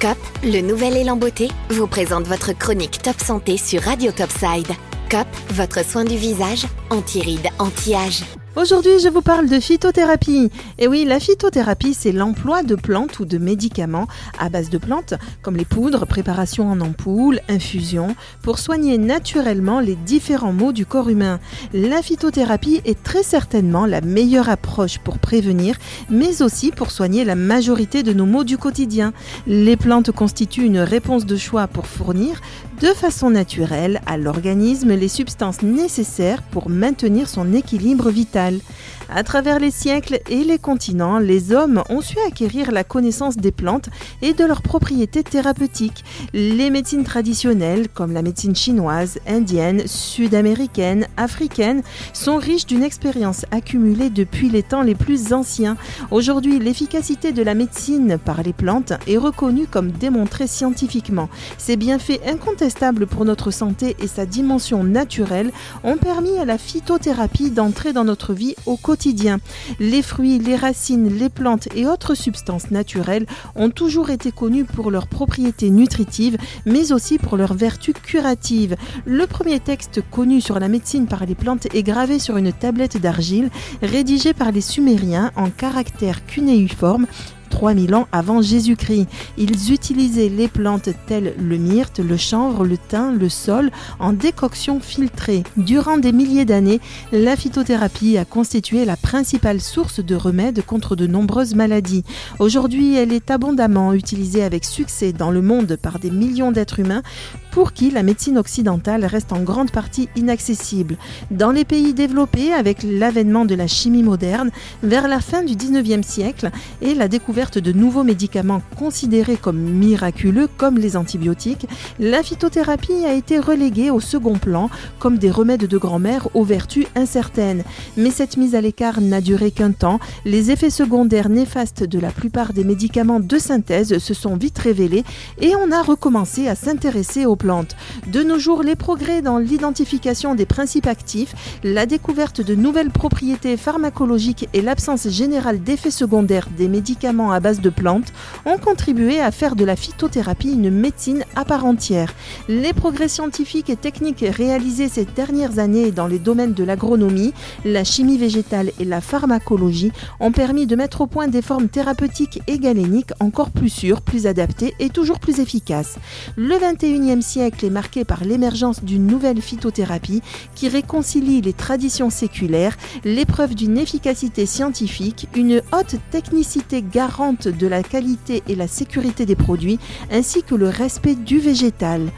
COP, le nouvel élan beauté, vous présente votre chronique Top Santé sur Radio Topside. COP, votre soin du visage, anti-rides, anti-âge. Aujourd'hui, je vous parle de phytothérapie. Et oui, la phytothérapie, c'est l'emploi de plantes ou de médicaments à base de plantes, comme les poudres, préparation en ampoule, infusion, pour soigner naturellement les différents maux du corps humain. La phytothérapie est très certainement la meilleure approche pour prévenir, mais aussi pour soigner la majorité de nos maux du quotidien. Les plantes constituent une réponse de choix pour fournir, de façon naturelle, à l'organisme les substances nécessaires pour maintenir son équilibre vital. À travers les siècles et les continents, les hommes ont su acquérir la connaissance des plantes et de leurs propriétés thérapeutiques. Les médecines traditionnelles, comme la médecine chinoise, indienne, sud-américaine, africaine, sont riches d'une expérience accumulée depuis les temps les plus anciens. Aujourd'hui, l'efficacité de la médecine par les plantes est reconnue comme démontrée scientifiquement. Ces bienfaits incontestables pour notre santé et sa dimension naturelle ont permis à la phytothérapie d'entrer dans notre vie au quotidien. Les fruits, les racines, les plantes et autres substances naturelles ont toujours été connus pour leurs propriétés nutritives, mais aussi pour leurs vertus curatives. Le premier texte connu sur la médecine par les plantes est gravé sur une tablette d'argile, rédigée par les Sumériens en caractères cunéiformes 3000 ans avant Jésus-Christ. Ils utilisaient les plantes telles le myrte, le chanvre, le thym, le sol en décoction filtrée. Durant des milliers d'années, la phytothérapie a constitué la principale source de remèdes contre de nombreuses maladies. Aujourd'hui, elle est abondamment utilisée avec succès dans le monde par des millions d'êtres humains pour qui la médecine occidentale reste en grande partie inaccessible. Dans les pays développés, avec l'avènement de la chimie moderne, vers la fin du 19e siècle et la découverte de nouveaux médicaments considérés comme miraculeux, comme les antibiotiques, la phytothérapie a été reléguée au second plan comme des remèdes de grand-mère aux vertus incertaines. Mais cette mise à l'écart n'a duré qu'un temps. Les effets secondaires néfastes de la plupart des médicaments de synthèse se sont vite révélés et on a recommencé à s'intéresser aux plantes. De nos jours, les progrès dans l'identification des principes actifs, la découverte de nouvelles propriétés pharmacologiques et l'absence générale d'effets secondaires des médicaments à base de plantes ont contribué à faire de la phytothérapie une médecine à part entière. Les progrès scientifiques et techniques réalisés ces dernières années dans les domaines de l'agronomie, la chimie végétale et la pharmacologie ont permis de mettre au point des formes thérapeutiques et galéniques encore plus sûres, plus adaptées et toujours plus efficaces. Le 21e siècle est marqué par l'émergence d'une nouvelle phytothérapie qui réconcilie les traditions séculaires, l'épreuve d'une efficacité scientifique, une haute technicité garante de la qualité et la sécurité des produits, ainsi que le respect du végétal.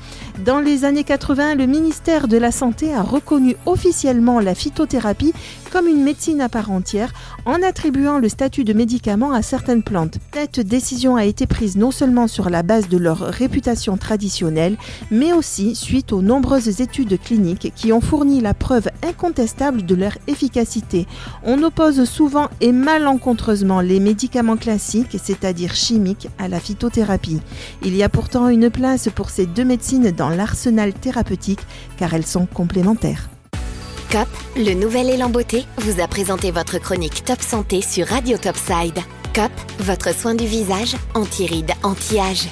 Dans les années 80, le ministère de la Santé a reconnu officiellement la phytothérapie comme une médecine à part entière en attribuant le statut de médicament à certaines plantes. Cette décision a été prise non seulement sur la base de leur réputation traditionnelle, mais aussi suite aux nombreuses études cliniques qui ont fourni la preuve incontestable de leur efficacité. On oppose souvent et malencontreusement les médicaments classiques, c'est-à-dire chimiques, à la phytothérapie. Il y a pourtant une place pour ces deux médecines l'arsenal thérapeutique car elles sont complémentaires. COP, le nouvel élan beauté, vous a présenté votre chronique Top Santé sur Radio Topside. COP, votre soin du visage, anti-rides, anti-âge.